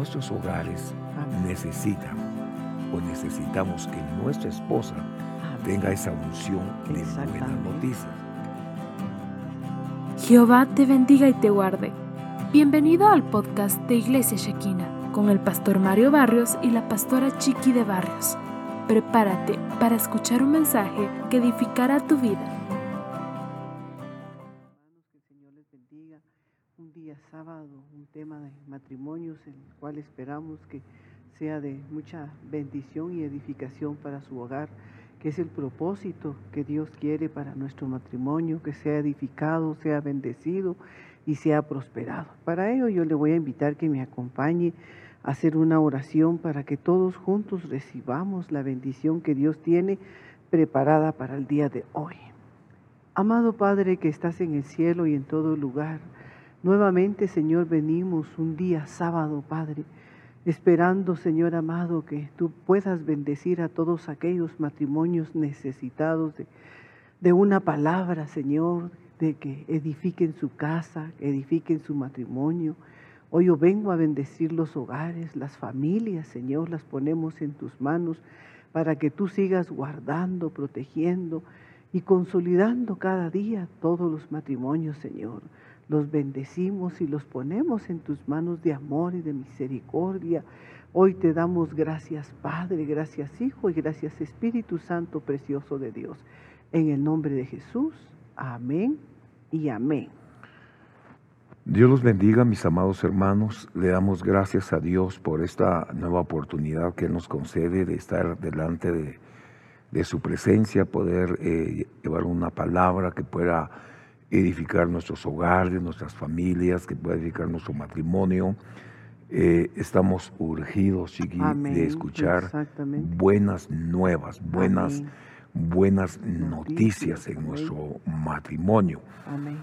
nuestros hogares necesitan o necesitamos que nuestra esposa tenga esa unción de buenas noticias. Jehová te bendiga y te guarde. Bienvenido al podcast de Iglesia Shekina con el pastor Mario Barrios y la pastora Chiqui de Barrios. Prepárate para escuchar un mensaje que edificará tu vida. Esperamos que sea de mucha bendición y edificación para su hogar, que es el propósito que Dios quiere para nuestro matrimonio, que sea edificado, sea bendecido y sea prosperado. Para ello yo le voy a invitar que me acompañe hacer una oración para que todos juntos recibamos la bendición que Dios tiene preparada para el día de hoy. Amado Padre que estás en el cielo y en todo lugar, nuevamente Señor venimos un día sábado, Padre, esperando Señor amado que tú puedas bendecir a todos aquellos matrimonios necesitados de, una palabra, Señor, de que edifiquen su casa, edifiquen su matrimonio, Hoy yo vengo a bendecir los hogares, las familias, Señor, las ponemos en tus manos para que tú sigas guardando, protegiendo y consolidando cada día todos los matrimonios, Señor. Los bendecimos y los ponemos en tus manos de amor y de misericordia. Hoy te damos gracias, Padre, gracias, Hijo y gracias, Espíritu Santo precioso de Dios. En el nombre de Jesús, amén y amén. Dios los bendiga, mis amados hermanos. Le damos gracias a Dios por esta nueva oportunidad que nos concede de estar delante de, su presencia, poder eh, llevar una palabra que pueda edificar nuestros hogares, nuestras familias, que pueda edificar nuestro matrimonio. Eh, estamos urgidos, Chiqui, de escuchar buenas nuevas, buenas, buenas noticias en nuestro matrimonio. Amén.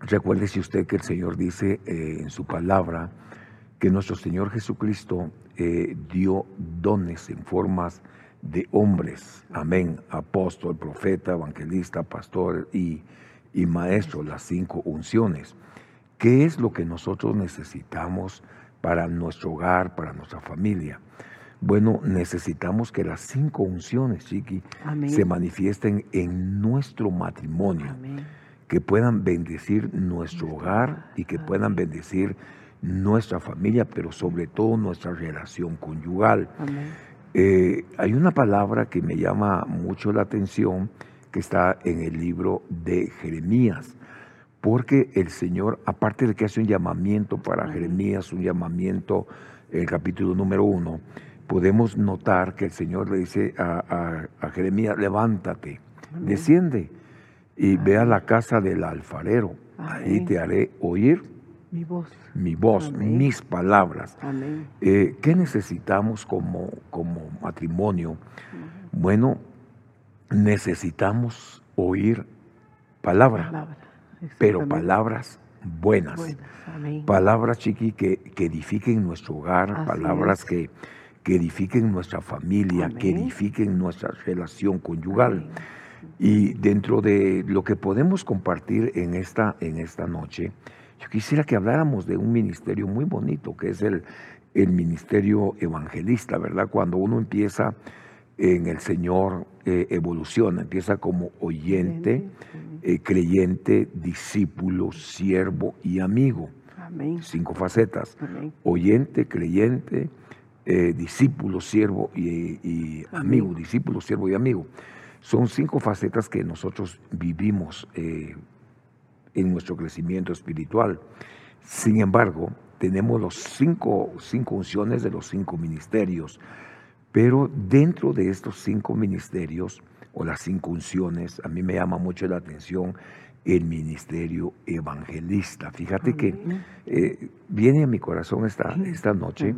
Recuérdese usted que el Señor dice eh, en su palabra que nuestro Señor Jesucristo eh, dio dones en formas de hombres. Amén. Apóstol, profeta, evangelista, pastor y, y maestro, las cinco unciones. ¿Qué es lo que nosotros necesitamos para nuestro hogar, para nuestra familia? Bueno, necesitamos que las cinco unciones, Chiqui, se manifiesten en nuestro matrimonio. Amén que puedan bendecir nuestro hogar y que puedan bendecir nuestra familia, pero sobre todo nuestra relación conyugal. Eh, hay una palabra que me llama mucho la atención que está en el libro de Jeremías, porque el Señor, aparte de que hace un llamamiento para Jeremías, un llamamiento, en el capítulo número uno, podemos notar que el Señor le dice a, Jeremías, levántate, desciende y ve a la casa del alfarero. Ahí te haré oír mi voz, mi voz mis palabras. Eh, ¿Qué necesitamos como, como matrimonio? Bueno, necesitamos oír palabra, pero palabras buenas. Palabras, chiqui, que, que, edifiquen nuestro hogar, palabras que, que, edifiquen nuestra familia, que edifiquen nuestra relación conyugal. Y dentro de lo que podemos compartir en esta, en esta noche, yo quisiera que habláramos de un ministerio muy bonito, que es el, el ministerio evangelista, ¿verdad? Cuando uno empieza en el Señor, eh, evoluciona, empieza como oyente, eh, creyente, discípulo, siervo y amigo. Cinco facetas. Oyente, creyente, eh, discípulo, siervo y, y amigo. Discípulo, siervo y amigo. Son cinco facetas que nosotros vivimos en nuestro crecimiento espiritual. Sin embargo, tenemos los cinco, cinco unciones de los cinco ministerios, pero dentro de estos cinco ministerios o las cinco unciones, a mí me llama mucho la atención el ministerio evangelista. Fíjate que eh, viene a mi corazón esta, esta noche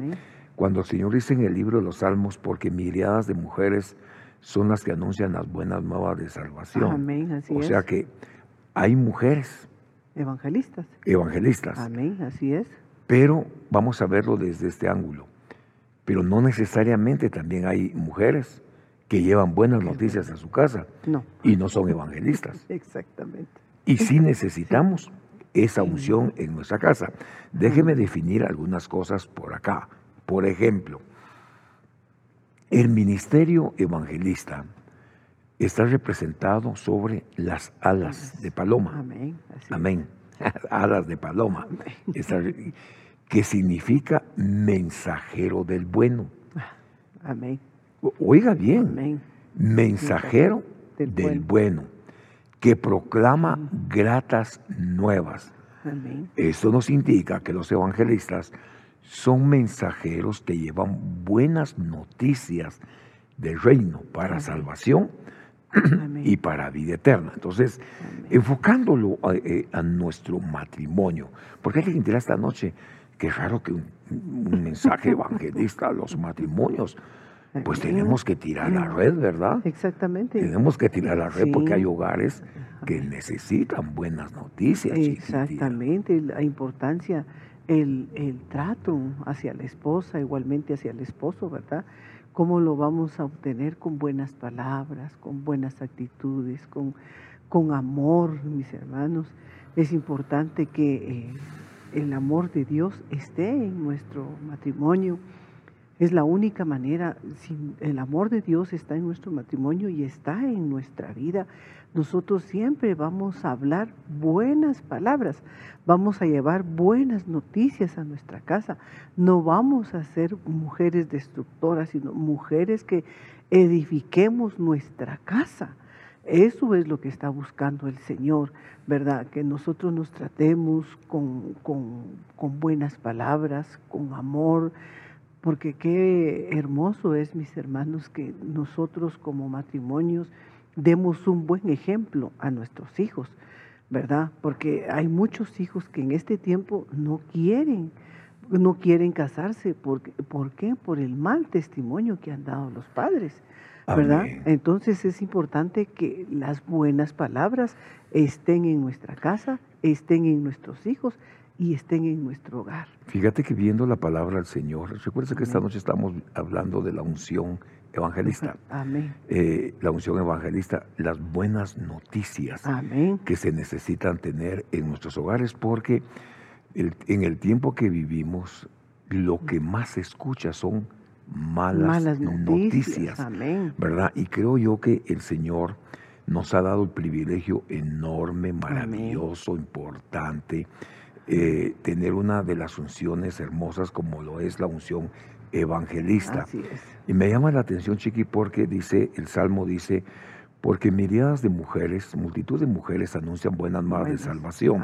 cuando el Señor dice en el libro de los Salmos, porque miradas de mujeres son las que anuncian las buenas nuevas de salvación. Amén, así o sea que hay mujeres. Evangelistas. Evangelistas. Amén, así es. Pero vamos a verlo desde este ángulo. Pero no necesariamente también hay mujeres que llevan buenas noticias a su casa no. y no son evangelistas. Exactamente. Y sí necesitamos esa unción en nuestra casa. Déjeme definir algunas cosas por acá. Por ejemplo, el ministerio evangelista está representado sobre las alas de paloma. Amén. Amén. alas de paloma. que significa mensajero del bueno. Amén. Oiga bien. Mensajero del, bueno. que proclama gratas nuevas. Amén. Esto nos indica que los evangelistas son mensajeros que llevan buenas noticias del reino para salvación y para vida eterna. Entonces, enfocándolo eh, a, nuestro matrimonio, porque alguien dirá esta noche, qué raro que un, mensaje evangelista a los matrimonios, pues tenemos que tirar la red, ¿verdad? Exactamente. Tenemos que tirar la red porque hay hogares que necesitan buenas noticias. Exactamente, la importancia el, trato hacia la esposa, igualmente hacia el esposo, ¿verdad? ¿Cómo lo vamos a obtener con buenas palabras, con buenas actitudes, con, con amor, mis hermanos? Es importante que eh, el amor de Dios esté en nuestro matrimonio. Es la única manera, si el amor de Dios está en nuestro matrimonio y está en nuestra vida, nosotros siempre vamos a hablar buenas palabras, vamos a llevar buenas noticias a nuestra casa. No vamos a ser mujeres destructoras, sino mujeres que edifiquemos nuestra casa. Eso es lo que está buscando el Señor, ¿verdad? Que nosotros nos tratemos con, con buenas palabras, con amor, porque qué hermoso es, mis hermanos, que nosotros como matrimonios, demos un buen ejemplo a nuestros hijos, ¿verdad? Porque hay muchos hijos que en este tiempo no quieren, no quieren casarse. ¿Por, ¿Por qué? Por el mal testimonio que han dado los padres, ¿verdad? Entonces es importante que las buenas palabras estén en nuestra casa, estén en nuestros hijos y estén en nuestro hogar. Fíjate que viendo la palabra del Señor, recuerda que esta noche estamos hablando de la unción evangelista. Amén. Eh, la unción evangelista, las buenas noticias que se necesitan tener en nuestros hogares, porque en el tiempo que vivimos, lo que más se escucha son malas, noticias, ¿verdad? Y creo yo que el Señor nos ha dado el privilegio enorme, maravilloso, importante, eh, tener una de las unciones hermosas como lo es la unción evangelista. Y me llama la atención, Chiqui, porque dice, el Salmo dice, porque miradas de mujeres, multitud de mujeres anuncian buenas nuevas de salvación.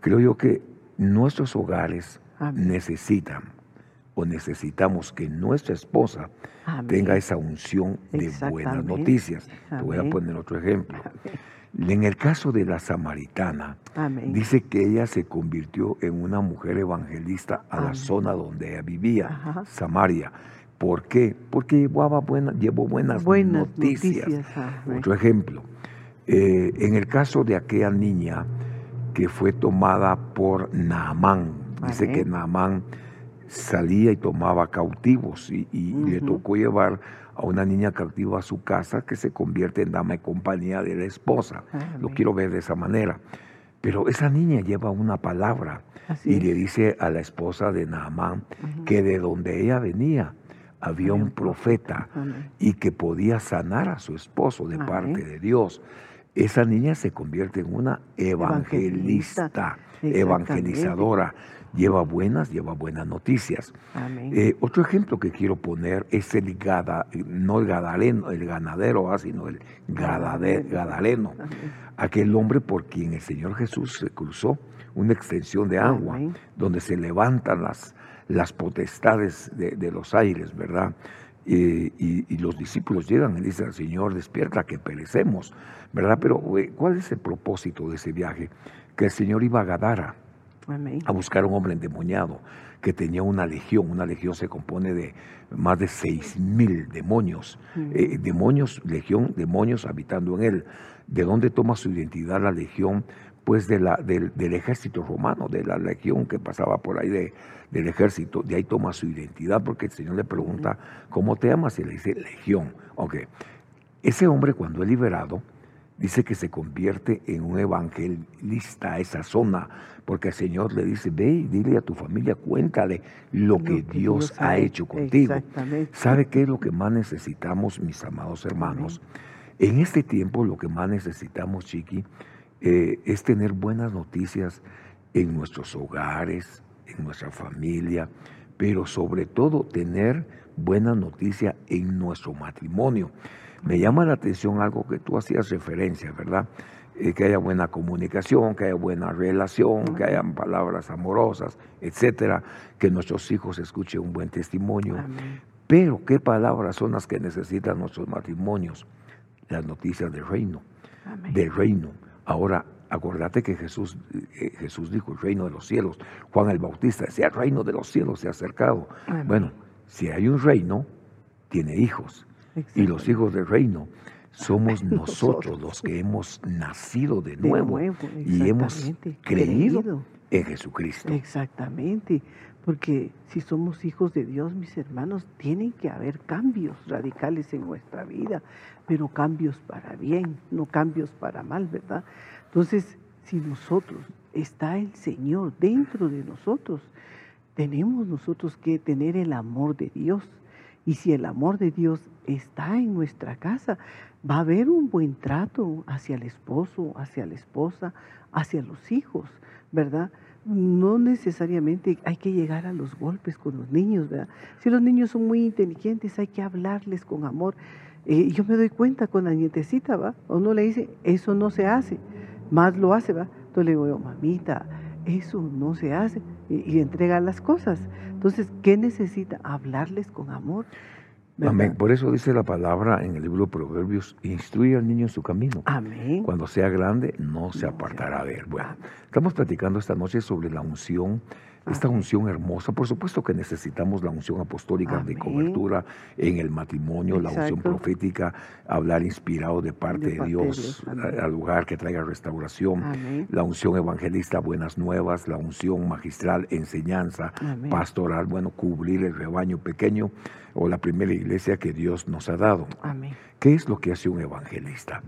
Creo yo que nuestros hogares necesitan o necesitamos que nuestra esposa tenga esa unción de buenas noticias. Te voy a poner otro ejemplo. En el caso de la samaritana, dice que ella se convirtió en una mujer evangelista a la zona donde ella vivía, Samaria. ¿Por qué? Porque llevaba buena, llevó buenas, noticias. Otro ejemplo, eh, en el caso de aquella niña que fue tomada por Naamán, dice que Naamán salía y tomaba cautivos y, le tocó llevar a una niña cautiva a su casa que se convierte en dama de compañía de la esposa. Lo quiero ver de esa manera. Pero esa niña lleva una palabra y le dice a la esposa de Naamán que de donde ella venía había un profeta y que podía sanar a su esposo de parte de Dios. Esa niña se convierte en una evangelista, evangelizadora lleva buenas, lleva buenas noticias. Eh, otro ejemplo que quiero poner es el gada, no el gadaleno, el ganadero, ah, sino el gadaleno, aquel hombre por quien el Señor Jesús se cruzó una extensión de agua, donde se levantan las, las potestades de, los aires, ¿verdad? y, los discípulos llegan y dicen al Señor, despierta que perecemos, ¿verdad? Pero eh, ¿cuál es el propósito de ese viaje? Que el Señor iba a Gadara, a buscar un hombre endemoniado que tenía una legión. Una legión se compone de más de seis mil demonios. Eh, demonios, legión, demonios habitando en él. ¿De dónde toma su identidad la legión? Pues de la, del, ejército romano, de la legión que pasaba por ahí de, del ejército. De ahí toma su identidad porque el Señor le pregunta, ¿cómo te llamas? Y le dice, legión. Ok. Ese hombre cuando es liberado, dice que se convierte en un evangelista a esa zona, porque el Señor le dice, ve y dile a tu familia, cuéntale lo, que, Dios, ha hecho contigo. ¿Sabe qué es lo que más necesitamos, mis amados hermanos? En este tiempo lo que más necesitamos, Chiqui, eh, es tener buenas noticias en nuestros hogares, en nuestra familia, pero sobre todo tener buena noticia en nuestro matrimonio. Me llama la atención algo que tú hacías referencia, ¿verdad? Eh, que haya buena comunicación, que haya buena relación, que haya palabras amorosas, etcétera, que nuestros hijos escuchen un buen testimonio. Pero, ¿qué palabras son las que necesitan nuestros matrimonios? Las noticias del reino, del reino. Ahora, acordate que Jesús, eh, Jesús dijo el reino de los cielos. Juan el Bautista decía, el reino de los cielos se ha acercado. Bueno, si hay un reino, tiene hijos. Y los hijos del reino somos nosotros los que hemos nacido de nuevo, y hemos creído, en Jesucristo. Exactamente, porque si somos hijos de Dios, mis hermanos, tienen que haber cambios radicales en nuestra vida, pero cambios para bien, no cambios para mal, ¿verdad? Entonces, si nosotros, está el Señor dentro de nosotros, tenemos nosotros que tener el amor de Dios. Y si el amor de Dios está en nuestra casa, va a haber un buen trato hacia el esposo, hacia la esposa, hacia los hijos, ¿verdad? No necesariamente hay que llegar a los golpes con los niños, ¿verdad? Si los niños son muy inteligentes, hay que hablarles con amor. Eh, yo me doy cuenta con la nietecita, ¿va? O no le dice, eso no se hace, más lo hace, ¿va? Entonces le digo, mamita, eso no se hace y, entrega las cosas. Entonces, ¿qué necesita? Hablarles con amor. Amén. Por eso dice la palabra en el libro de Proverbios, instruye al niño en su camino. Amén. Cuando sea grande, no se apartará de él. Bueno, estamos platicando esta noche sobre la unción esta unción hermosa. Por supuesto que necesitamos la unción apostólica de cobertura en el matrimonio, la unción profética, hablar inspirado de parte de, Dios al lugar que traiga restauración, la unción evangelista, buenas nuevas, la unción magistral, enseñanza, pastoral, bueno, cubrir el rebaño pequeño o la primera iglesia que Dios nos ha dado. ¿Qué es lo que hace un evangelista?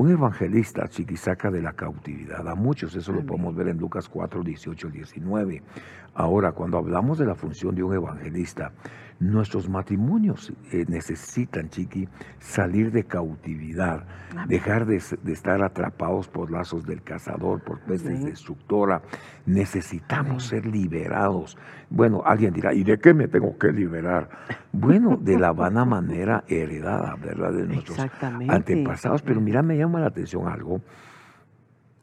Un evangelista chiquisaca de la cautividad a muchos, eso lo podemos ver en Lucas 4, 18 19. Ahora, cuando hablamos de la función de un evangelista, nuestros matrimonios eh, necesitan, Chiqui, salir de cautividad, dejar de, estar atrapados por lazos del cazador, por pestes destructora. Necesitamos ser liberados. Bueno, alguien dirá, ¿y de qué me tengo que liberar? Bueno, de la vana manera heredada, ¿verdad? De nuestros antepasados. Pero mira, me llama la atención algo.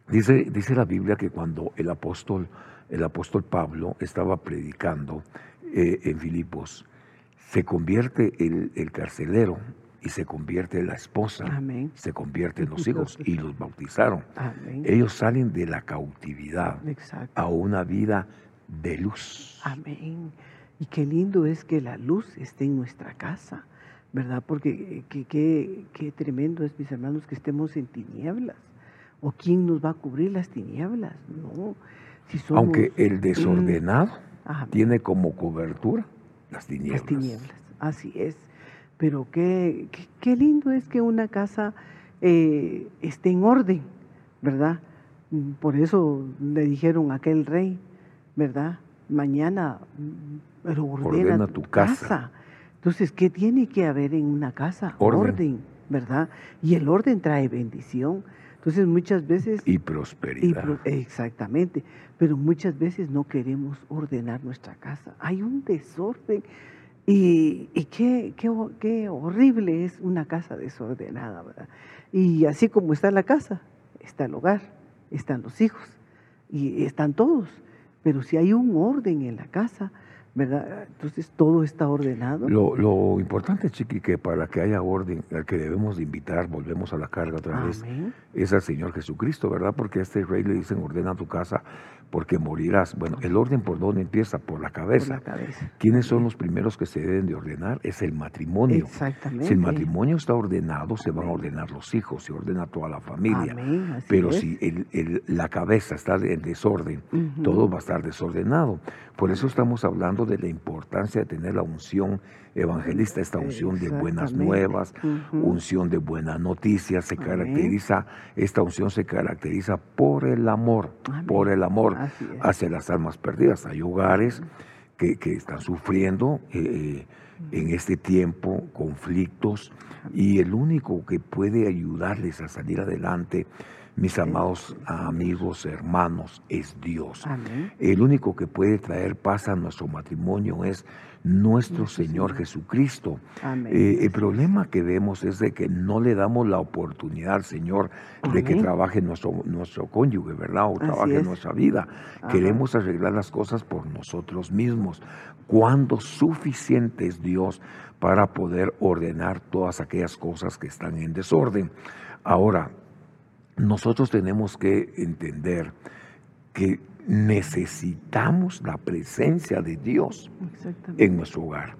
Dice, dice la Biblia que cuando el apóstol, el apóstol Pablo estaba predicando eh, en Filipos, se convierte el, carcelero y se convierte la esposa, se convierte en los hijos y los bautizaron. Ellos salen de la cautividad a una vida de luz. Amén. Y qué lindo es que la luz esté en nuestra casa, ¿verdad? Porque qué, qué tremendo es, mis hermanos, que estemos en tinieblas. ¿O quién nos va a cubrir las tinieblas? No. Si Aunque el desordenado tiene como cobertura las tinieblas. Las tinieblas, así es. Pero qué, qué, lindo es que una casa eh, esté en orden, ¿verdad? Por eso le dijeron a aquel rey, ¿verdad? Mañana pero ordena, tu casa. Entonces, ¿qué tiene que haber en una casa? Orden. ¿verdad? Y el orden trae bendición. Entonces muchas veces... Y prosperidad. exactamente, pero muchas veces no queremos ordenar nuestra casa. Hay un desorden y, qué, qué, horrible es una casa desordenada, ¿verdad? Y así como está la casa, está el hogar, están los hijos y están todos. Pero si hay un orden en la casa, ¿verdad? Entonces todo está ordenado. Lo, importante, Chiqui, que para que haya orden, al que debemos de invitar, volvemos a la carga otra vez, es al Señor Jesucristo, ¿verdad? Porque a este rey le dicen ordena tu casa, porque morirás. Bueno, el orden por dónde empieza, por la cabeza. Por la cabeza. ¿Quiénes son los primeros que se deben de ordenar? Es el matrimonio. Exactamente. Si el matrimonio está ordenado, se van a ordenar los hijos, se ordena toda la familia. Amén, así Pero es. si el- el- la cabeza está en desorden, todo va a estar desordenado. Por eso estamos hablando de la importancia de tener la unción evangelista, esta unción de buenas nuevas, Ujú. unción de buenas noticias. Se Amén. caracteriza, esta unción se caracteriza por el amor, por el amor. Hacia las almas perdidas. Hay hogares que, que están sufriendo eh, en este tiempo conflictos y el único que puede ayudarles a salir adelante, mis amados amigos, hermanos, es Dios. Amén. El único que puede traer paz a nuestro matrimonio es nuestro Señor. Jesucristo. Eh, el problema que vemos es de que no le damos la oportunidad al Señor de que trabaje nuestro, nuestro cónyuge, ¿verdad? O trabaje nuestra vida. Ajá. Queremos arreglar las cosas por nosotros mismos. Cuando suficiente es Dios para poder ordenar todas aquellas cosas que están en desorden. Ahora, nosotros tenemos que entender que necesitamos la presencia de Dios en nuestro hogar,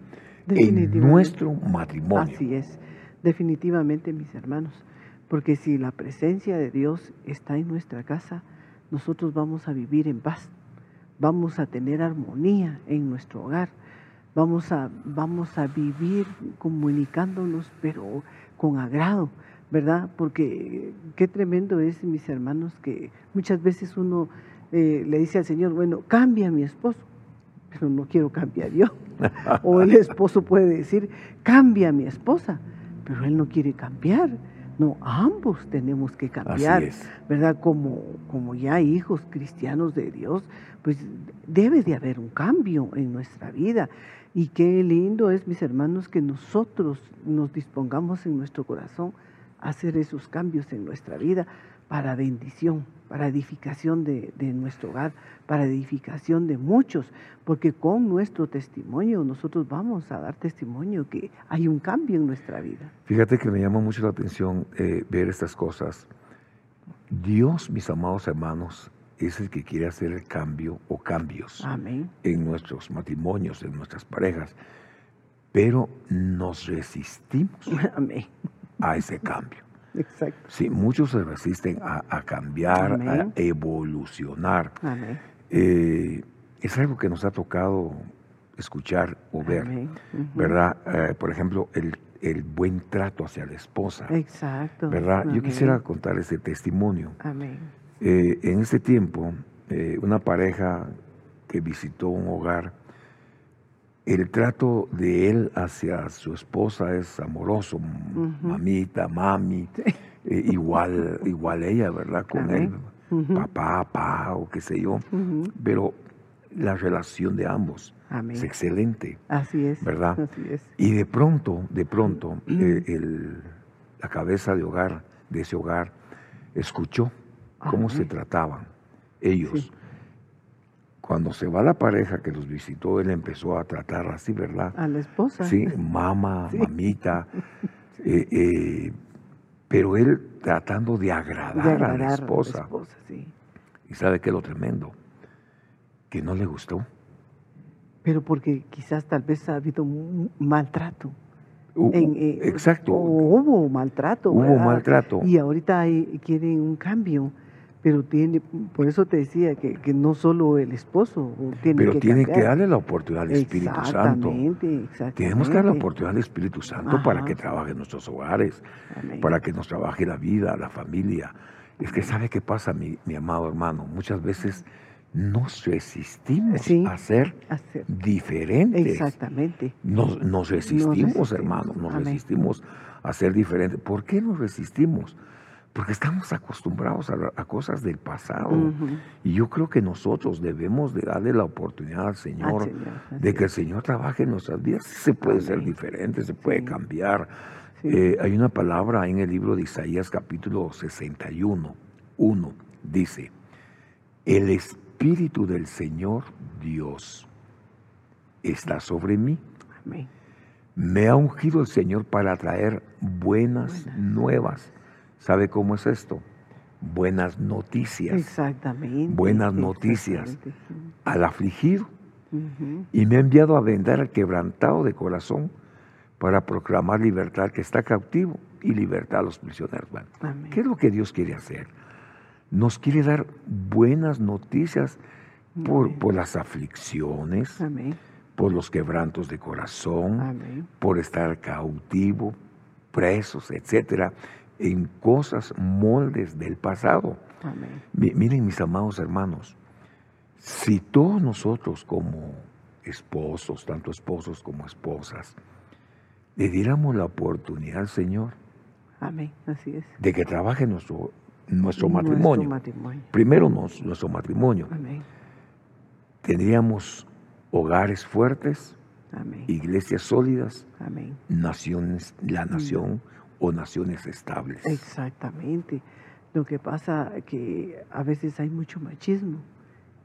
en nuestro matrimonio. Así es, definitivamente mis hermanos, porque si la presencia de Dios está en nuestra casa, nosotros vamos a vivir en paz, vamos a tener armonía en nuestro hogar, vamos a, vamos a vivir comunicándonos, pero con agrado, ¿verdad? Porque qué tremendo es, mis hermanos, que muchas veces uno eh, le dice al Señor, bueno, cambia a mi esposo, pero no quiero cambiar yo. O el esposo puede decir, cambia a mi esposa, pero él no quiere cambiar. No, ambos tenemos que cambiar. ¿verdad? Como, como ya hijos cristianos de Dios, pues debe de haber un cambio en nuestra vida. Y qué lindo es, mis hermanos, que nosotros nos dispongamos en nuestro corazón a hacer esos cambios en nuestra vida para bendición, para edificación de, de nuestro hogar, para edificación de muchos, porque con nuestro testimonio nosotros vamos a dar testimonio que hay un cambio en nuestra vida. Fíjate que me llama mucho la atención eh, ver estas cosas. Dios, mis amados hermanos, es el que quiere hacer el cambio o cambios Amén. en nuestros matrimonios, en nuestras parejas, pero nos resistimos Amén. a ese cambio. Exacto. Sí, muchos se resisten a, a cambiar, a evolucionar. Amén. Eh, es algo que nos ha tocado escuchar o ver. ¿verdad? Eh, por ejemplo, el, el buen trato hacia la esposa, Exacto. ¿verdad? Yo quisiera contar ese testimonio. Amén. Eh, en ese tiempo, una pareja que visitó un hogar, el trato de él hacia su esposa es amoroso, mamita, mami, eh, igual, igual ella, ¿verdad? Con él, papá, pa, o qué sé yo. Pero la relación de ambos Amén. es excelente. Así es. ¿Verdad? Así es. Y de pronto, de pronto, eh, el- la cabeza de hogar, de ese hogar, escuchó cómo se trataban ellos. Sí. Cuando se va la pareja que los visitó, él empezó a tratar así, ¿verdad? A la esposa. Sí, mamá, Sí. mamita. eh, eh, pero él tratando de agradar, De a agradar la esposa. esposa, sí. ¿Y sabe qué es lo tremendo? Que no le gustó. Pero porque quizás tal vez ha habido un maltrato. Hu- En, eh, exacto. o hubo maltrato. Hubo ¿verdad? maltrato. Y ahorita hay- quieren un cambio. Pero tiene, por eso te decía que, que no solo el esposo tiene Pero que tienen que darle la oportunidad al Espíritu Santo. Exactamente. Tenemos que dar la oportunidad al Espíritu Santo para que trabaje en nuestros hogares, Amén. para que nos trabaje la vida, la familia. Es que sabe qué pasa, mi, mi amado hermano. Muchas veces nos resistimos Sí. a ser Hacer- diferentes. Exactamente. Nos, nos resistimos, resistimos. hermano, nos Amén. resistimos a ser diferentes. ¿Por qué nos resistimos? Porque estamos acostumbrados a, cosas del pasado. Y yo creo que nosotros debemos de darle la oportunidad al Señor, de que el. Señor trabaje en nuestras vidas. Se puede ser diferente, se puede Sí. cambiar. Sí. Eh, hay una palabra en el libro de Isaías capítulo 61, 1, dice, el Espíritu del Señor Dios está sobre mí. Amén. Me ha ungido el Señor para traer buenas Buenas. nuevas. ¿Sabe cómo es esto? buenas noticias. Exactamente. Buenas noticias exactamente. al afligido y me ha enviado a vender al quebrantado de corazón para proclamar libertad al que está cautivo y libertad a los prisioneros. Bueno. ¿Qué es lo que Dios quiere hacer? Nos quiere dar buenas noticias por, las aflicciones, Amén. por los quebrantos de corazón, Amén. por estar cautivo, presos, etcétera, en cosas moldes del pasado. Amén. Mi- Miren, mis amados hermanos, si todos nosotros como esposos, tanto esposos como esposas, le diéramos la oportunidad al Señor Amén. Así es. de que trabaje nuestro, nuestro Nuestro matrimonio, primero nos- nuestro matrimonio, Amén. tendríamos hogares fuertes, Amén. iglesias sólidas, Amén. naciones, la Mm. nación o naciones estables. Exactamente. Lo que pasa que a veces hay mucho machismo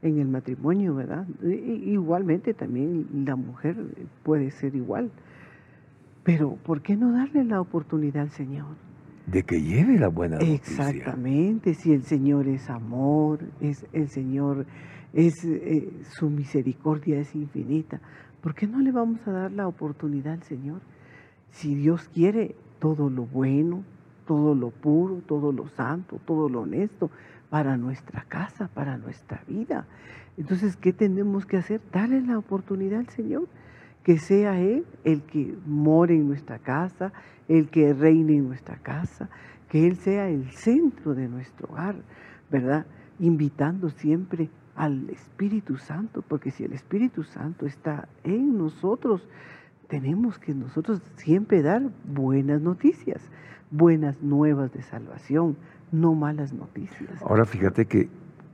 en el matrimonio, ¿verdad? Igualmente también la mujer puede ser igual. Pero ¿por qué no darle la oportunidad al Señor? De que lleve la buena noticia. Exactamente, si el Señor es amor, es el Señor es eh, su misericordia es infinita, ¿por qué no le vamos a dar la oportunidad al Señor? Si Dios quiere todo lo bueno, todo lo puro, todo lo santo, todo lo honesto para nuestra casa, para nuestra vida. Entonces, ¿qué tenemos que hacer? Darle la oportunidad al Señor, que sea Él el que more en nuestra casa, el que reine en nuestra casa, que Él sea el centro de nuestro hogar, ¿verdad? Invitando siempre al Espíritu Santo, porque si el Espíritu Santo está en nosotros, tenemos que nosotros siempre dar buenas noticias, buenas nuevas de salvación, no malas noticias. Ahora fíjate que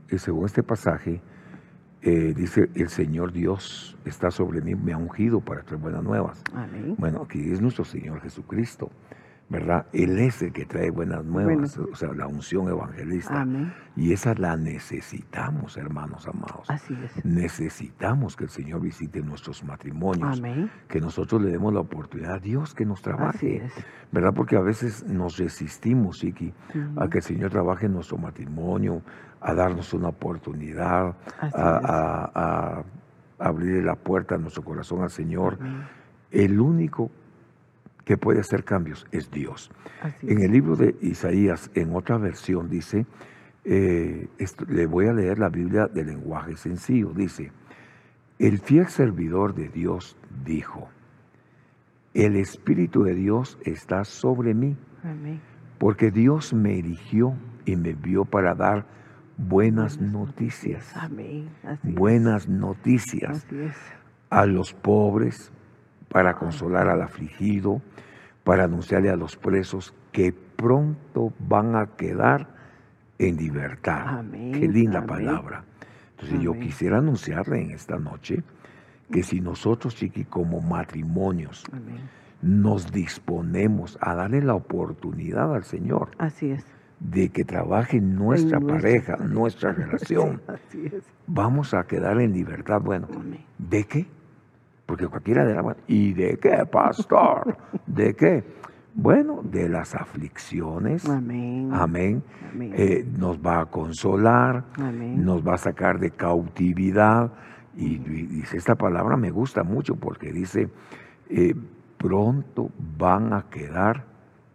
eh, según este pasaje, eh, dice, el Señor Dios está sobre mí, me ha ungido para traer buenas nuevas. Amén. Bueno, aquí es nuestro Señor Jesucristo, ¿verdad? Él es el que trae buenas nuevas, Bueno. o sea, la unción evangelista. Amén. Y esa la necesitamos, hermanos amados. Así es. Necesitamos que el Señor visite nuestros matrimonios, Amén. que nosotros le demos la oportunidad a Dios que nos Así trabaje, es. ¿verdad? Porque a veces nos resistimos, Chiqui, a que el Señor trabaje en nuestro matrimonio, a darnos una oportunidad, a, es. a- a abrirle la puerta a nuestro corazón al Señor. Amén. El único que puede hacer cambios es Dios. Así En el libro de Isaías, en otra versión, dice, eh, esto- le voy a leer la Biblia de lenguaje sencillo, dice, el fiel servidor de Dios dijo, el Espíritu de Dios está sobre mí, Amén. porque Dios me eligió y me vio para dar buenas Buenas noticias, Amén. Así es. buenas noticias Así es. a los pobres, para consolar al afligido, para anunciarle a los presos que pronto van a quedar en libertad. Amén, Qué linda amén. palabra. Entonces yo quisiera anunciarle en esta noche que si nosotros, Chiqui, como matrimonios, nos disponemos a darle la oportunidad al Señor Así es. de que trabaje nuestra pareja, pareja. nuestra relación, Así es. vamos a quedar en libertad. Bueno. ¿De qué? Porque cualquiera de la ¿y de qué, pastor? ¿De qué? Bueno, de las aflicciones. Amén. Amén. Amén. Eh, nos va a consolar, Amén. nos va a sacar de cautividad. Y, dice, esta palabra me gusta mucho porque dice, eh, pronto van a quedar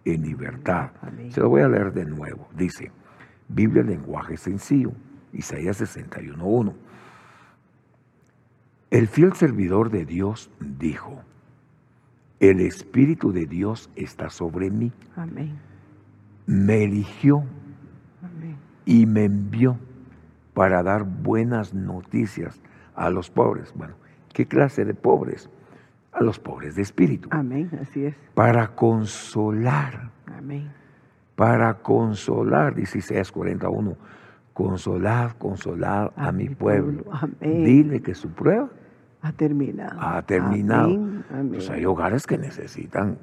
en libertad. Amén. Se lo voy a leer de nuevo. Dice, Biblia en lenguaje sencillo, Isaías 61.1. El fiel servidor de Dios dijo, el Espíritu de Dios está sobre mí, Amén. me eligió Amén. y me envió para dar buenas noticias a los pobres. Bueno, ¿qué clase de pobres? A los pobres de espíritu. Amén. Así es. Para consolar, Amén. para consolar, dice Isaías 41, consolad, consolad a, mi pueblo. Amén. Dile que su prueba Ha terminado. ha terminado. Amén. Amén. Pues hay hogares que necesitan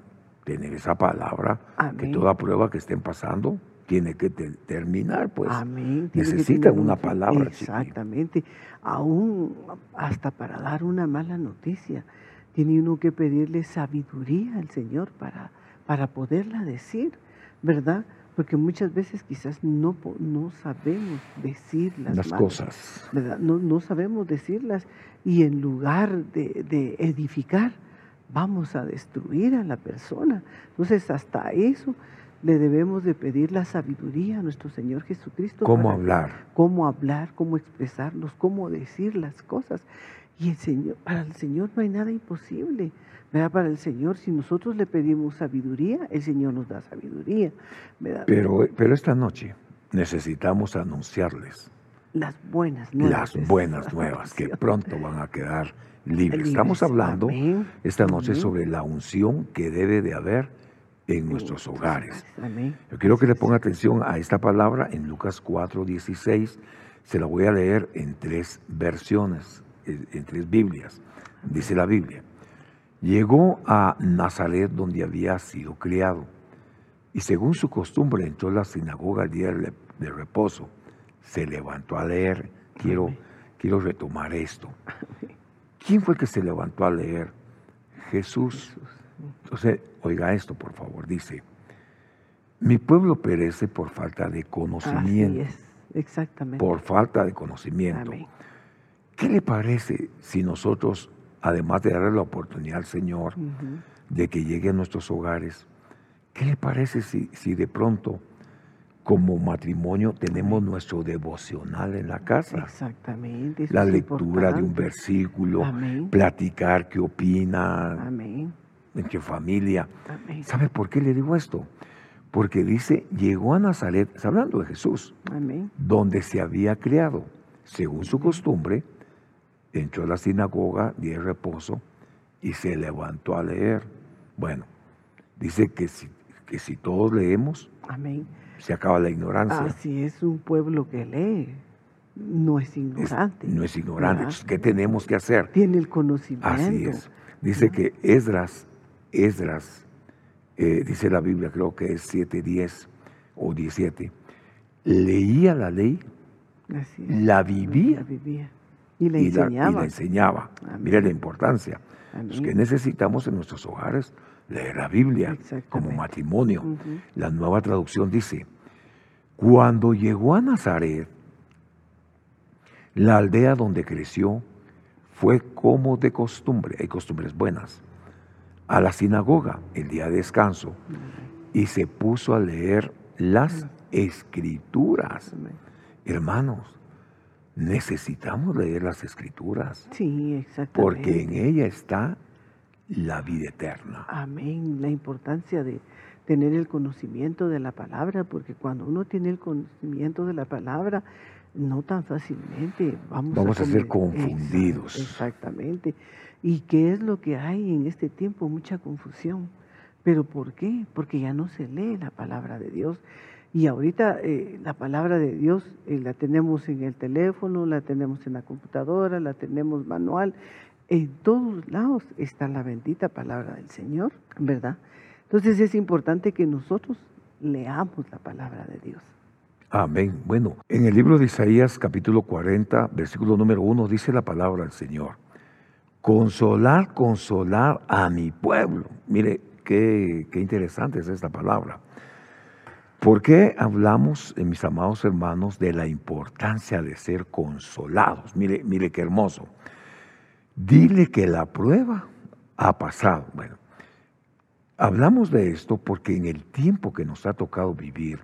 tener esa palabra, que toda prueba que estén pasando tiene que te- terminar, pues. Amén. Necesitan una un- palabra. Exactamente. Aún hasta para dar una mala noticia, tiene uno que pedirle sabiduría al Señor para, para poderla decir. ¿verdad? Porque muchas veces quizás no, no sabemos decirlas. Las cosas. ¿verdad? No, no, sabemos decirlas y en lugar de, de, edificar, vamos a destruir a la persona. Entonces, hasta eso le debemos de pedir la sabiduría a nuestro Señor Jesucristo. ¿Cómo hablar? Cómo hablar, cómo expresarnos, cómo decir las cosas. Y el Señor, para el Señor no hay nada imposible. ¿Verdad? Para el Señor, si nosotros le pedimos sabiduría, el Señor nos da sabiduría. Pero, pero esta noche necesitamos anunciarles las buenas nuevas. Las buenas nuevas que pronto van a quedar libres. Estamos hablando esta noche sobre la unción que debe de haber en nuestros hogares. Yo quiero que le ponga atención a esta palabra en Lucas 4, 16. Se la voy a leer en tres versiones en tres Biblias, dice la Biblia. Llegó a Nazaret donde había sido criado y según su costumbre entró a la sinagoga el día de reposo. Se levantó a leer. Quiero, quiero retomar esto. ¿Quién fue el que se levantó a leer? Jesús. Entonces, oiga esto, por favor. Dice, mi pueblo perece por falta de conocimiento. exactamente. Por falta de conocimiento. ¿Qué le parece si nosotros, además de darle la oportunidad al Señor de que llegue a nuestros hogares, qué le parece si, si de pronto como matrimonio tenemos nuestro devocional en la casa? Exactamente. la lectura de un versículo, platicar qué opina Amén. en qué familia. ¿Sabe por qué le digo esto? Porque dice, llegó a Nazaret, está hablando de Jesús, donde se había criado, según su costumbre, entró a la sinagoga, de reposo y se levantó a leer. Bueno, dice que si, que si todos leemos, Amén. se acaba la ignorancia. Así es un pueblo que lee. No es ignorante. no es ignorante. ¿Qué tenemos que hacer? Tiene el conocimiento. Así es. Dice que Esdras, Esdras, eh, dice la Biblia, creo que es 7, 10 o 17, leía la ley, la vivía, la vivía y la enseñaba. enseñaba. Mire la importancia. que necesitamos en nuestros hogares leer la Biblia como matrimonio. La nueva traducción dice, cuando llegó a Nazaret, la aldea donde creció fue como de costumbre, hay costumbres buenas, a la sinagoga el día de descanso y se puso a leer las escrituras. Hermanos, necesitamos leer las escrituras. Sí, exactamente. Porque en ella está la vida eterna. Amén. La importancia de tener el conocimiento de la palabra, porque cuando uno tiene el conocimiento de la palabra, no tan fácilmente vamos, vamos a, ser confundidos. Exactamente. ¿Y qué es lo que hay en este tiempo? Mucha confusión. ¿Pero por qué? Porque ya no se lee la palabra de Dios. Y ahorita eh, la palabra de Dios eh, la tenemos en el teléfono, la tenemos en la computadora, la tenemos manual. En todos lados está la bendita palabra del Señor, ¿verdad? Entonces es importante que nosotros leamos la palabra de Dios. Amén. Bueno, en el libro de Isaías capítulo 40, versículo número 1, dice la palabra del Señor. Consolar, consolar a mi pueblo. Mire, qué, qué interesante es esta palabra. ¿Por qué hablamos, eh, mis amados hermanos, de la importancia de ser consolados? Mire, mire qué hermoso. Dile que la prueba ha pasado. Bueno, hablamos de esto porque en el tiempo que nos ha tocado vivir,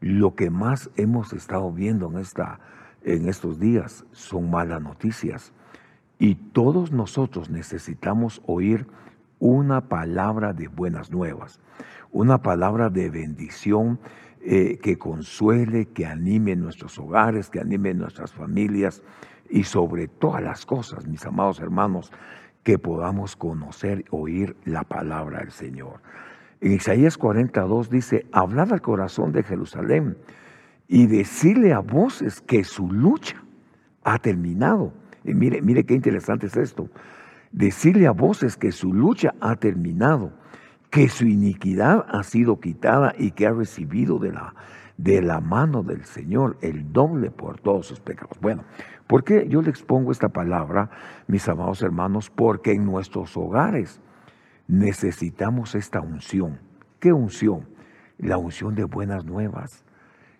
lo que más hemos estado viendo en, esta, en estos días son malas noticias. Y todos nosotros necesitamos oír una palabra de buenas nuevas una palabra de bendición eh, que consuele, que anime nuestros hogares, que anime nuestras familias y sobre todas las cosas, mis amados hermanos, que podamos conocer, oír la palabra del Señor. En Isaías 42 dice, hablad al corazón de Jerusalén y decirle a voces que su lucha ha terminado. Y mire, mire qué interesante es esto. Decirle a voces que su lucha ha terminado que su iniquidad ha sido quitada y que ha recibido de la, de la mano del Señor el doble por todos sus pecados. Bueno, ¿por qué yo le expongo esta palabra, mis amados hermanos? Porque en nuestros hogares necesitamos esta unción. ¿Qué unción? la unción de buenas nuevas,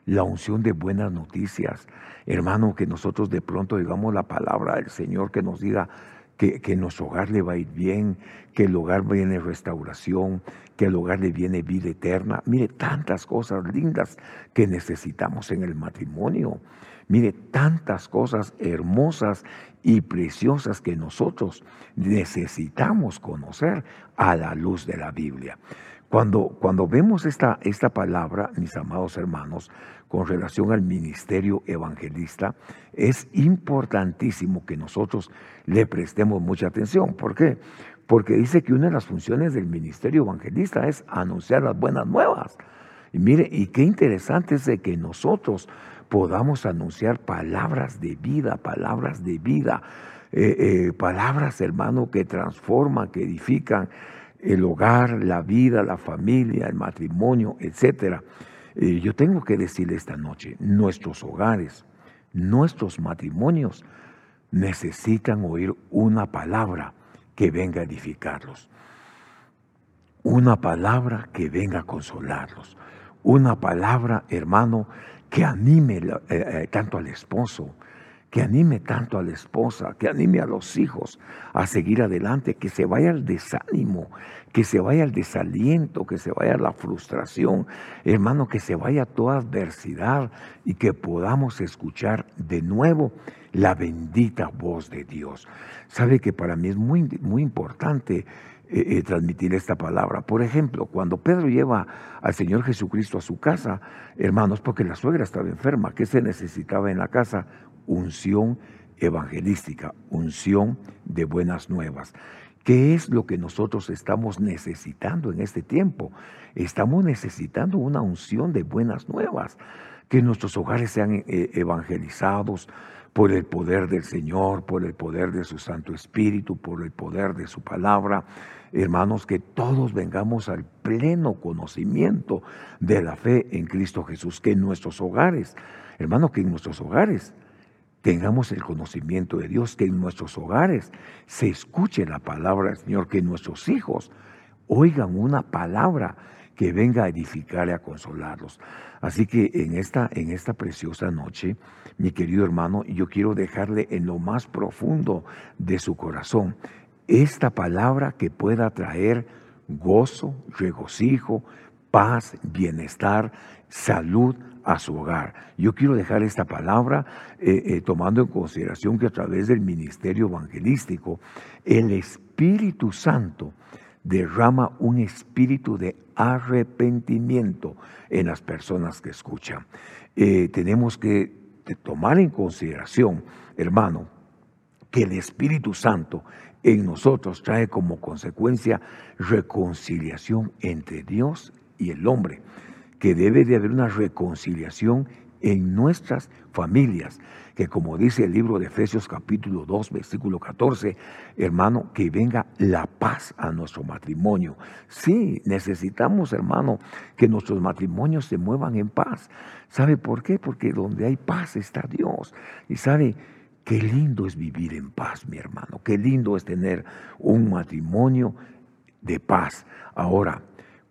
la unción de buenas noticias. Hermano, que nosotros de pronto digamos la palabra del Señor que nos diga que, que nuestro hogar le va a ir bien, que el hogar viene restauración, que el hogar le viene vida eterna. Mire, tantas cosas lindas que necesitamos en el matrimonio. Mire, tantas cosas hermosas y preciosas que nosotros necesitamos conocer a la luz de la Biblia. Cuando, cuando vemos esta, esta palabra, mis amados hermanos, con relación al ministerio evangelista, es importantísimo que nosotros le prestemos mucha atención. ¿Por qué? Porque dice que una de las funciones del ministerio evangelista es anunciar las buenas nuevas. Y mire, y qué interesante es de que nosotros podamos anunciar palabras de vida, palabras de vida, eh, eh, palabras, hermano, que transforman, que edifican el hogar, la vida, la familia, el matrimonio, etc. Eh, yo tengo que decirle esta noche, nuestros hogares, nuestros matrimonios necesitan oír una palabra que venga a edificarlos. Una palabra que venga a consolarlos. Una palabra, hermano, que anime eh, eh, tanto al esposo, que anime tanto a la esposa, que anime a los hijos a seguir adelante, que se vaya el desánimo, que se vaya el desaliento, que se vaya la frustración, hermano, que se vaya toda adversidad y que podamos escuchar de nuevo la bendita voz de Dios. Sabe que para mí es muy, muy importante eh, eh, transmitir esta palabra. Por ejemplo, cuando Pedro lleva al Señor Jesucristo a su casa, hermanos, porque la suegra estaba enferma, ¿qué se necesitaba en la casa? Unción evangelística, unción de buenas nuevas. ¿Qué es lo que nosotros estamos necesitando en este tiempo? Estamos necesitando una unción de buenas nuevas, que nuestros hogares sean eh, evangelizados, por el poder del Señor, por el poder de su Santo Espíritu, por el poder de su palabra. Hermanos, que todos vengamos al pleno conocimiento de la fe en Cristo Jesús, que en nuestros hogares, hermano, que en nuestros hogares tengamos el conocimiento de Dios, que en nuestros hogares se escuche la palabra del Señor, que nuestros hijos oigan una palabra que venga a edificar y a consolarlos. Así que en esta, en esta preciosa noche, mi querido hermano, yo quiero dejarle en lo más profundo de su corazón esta palabra que pueda traer gozo, regocijo, paz, bienestar, salud a su hogar. Yo quiero dejar esta palabra eh, eh, tomando en consideración que a través del ministerio evangelístico, el Espíritu Santo derrama un espíritu de arrepentimiento en las personas que escuchan. Eh, tenemos que tomar en consideración, hermano, que el Espíritu Santo en nosotros trae como consecuencia reconciliación entre Dios y el hombre, que debe de haber una reconciliación en nuestras familias, que como dice el libro de Efesios capítulo 2, versículo 14, hermano, que venga la paz a nuestro matrimonio. Sí, necesitamos, hermano, que nuestros matrimonios se muevan en paz. ¿Sabe por qué? Porque donde hay paz está Dios. Y sabe, qué lindo es vivir en paz, mi hermano. Qué lindo es tener un matrimonio de paz. Ahora,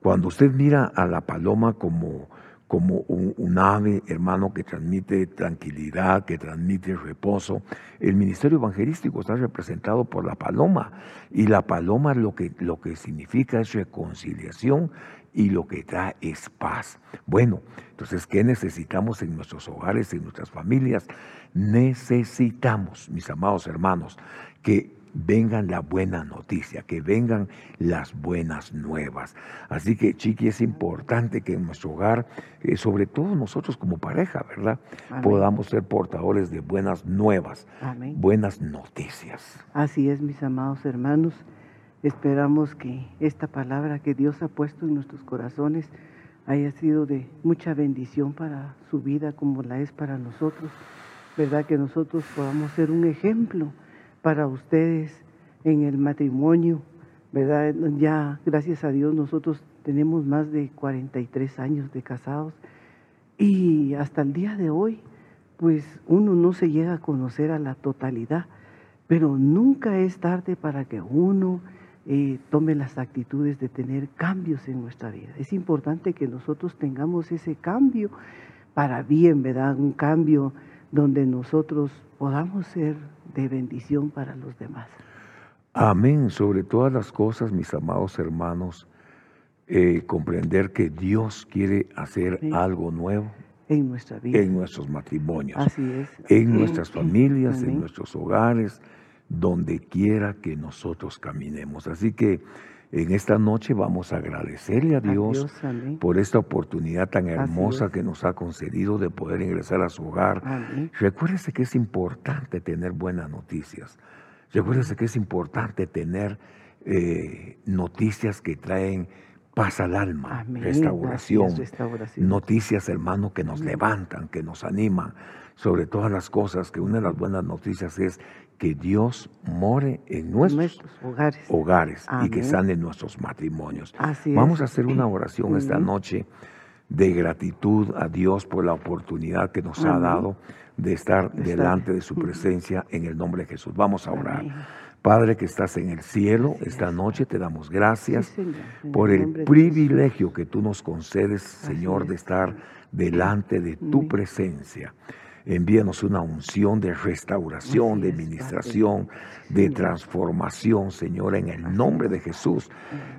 cuando usted mira a la paloma como como un, ave, hermano, que transmite tranquilidad, que transmite reposo. El ministerio evangelístico está representado por la paloma y la paloma lo que, lo que significa es reconciliación y lo que trae es paz. Bueno, entonces, ¿qué necesitamos en nuestros hogares, en nuestras familias? Necesitamos, mis amados hermanos, que vengan la buena noticia, que vengan las buenas nuevas. Así que, Chiqui, es importante que en nuestro hogar, eh, sobre todo nosotros como pareja, ¿verdad? Podamos ser portadores de buenas nuevas, buenas noticias. Así es, mis amados hermanos. Esperamos que esta palabra que Dios ha puesto en nuestros corazones haya sido de mucha bendición para su vida como la es para nosotros. ¿Verdad? Que nosotros podamos ser un ejemplo para ustedes en el matrimonio, ¿verdad? Ya, gracias a Dios, nosotros tenemos más de 43 años de casados y hasta el día de hoy, pues uno no se llega a conocer a la totalidad, pero nunca es tarde para que uno eh, tome las actitudes de tener cambios en nuestra vida. Es importante que nosotros tengamos ese cambio para bien, ¿verdad? Un cambio donde nosotros podamos ser de bendición para los demás. Amén. Sobre todas las cosas, mis amados hermanos, eh, comprender que Dios quiere hacer algo nuevo en nuestra vida, en nuestros matrimonios, Así es. en nuestras familias, en nuestros hogares, donde quiera que nosotros caminemos. Así que en esta noche vamos a agradecerle a Dios, por esta oportunidad tan hermosa que nos ha concedido de poder ingresar a su hogar. Recuérdese que es importante tener buenas noticias. Recuérdese que es importante tener eh, noticias que traen paz al alma, restauración, noticias, hermano, que nos levantan, que nos animan. Sobre todas las cosas, que una de las buenas noticias es que Dios more en nuestros, hogares, y que sane nuestros matrimonios. Vamos a hacer una oración esta noche de gratitud a Dios por la oportunidad que nos ha dado de estar delante de su presencia en el nombre de Jesús. Vamos a orar. Padre que estás en el cielo, esta noche te damos gracias por el privilegio que tú nos concedes, Señor, de estar delante de tu presencia. Envíanos una unción de restauración, de administración, de transformación, Señor, en el nombre de Jesús.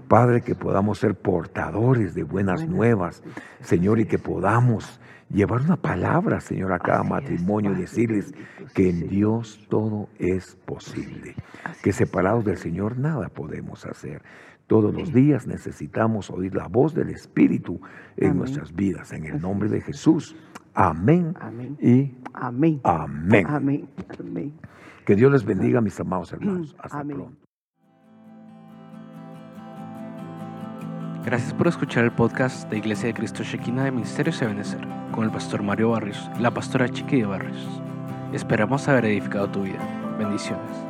Padre, que podamos ser portadores de buenas nuevas, Señor, y que podamos llevar una palabra, Señor, a cada matrimonio y decirles que en Dios todo es posible, que separados del Señor nada podemos hacer. Todos los días necesitamos oír la voz del Espíritu en nuestras vidas, en el nombre de Jesús. Amén. Y amén. Amén. Amén. Que Dios les bendiga, mis amados hermanos. Hasta pronto. Gracias por escuchar el podcast de Iglesia de Cristo Shekinah de Ministerios de Benecer con el pastor Mario Barrios y la pastora Chiqui de Barrios. Esperamos haber edificado tu vida. Bendiciones.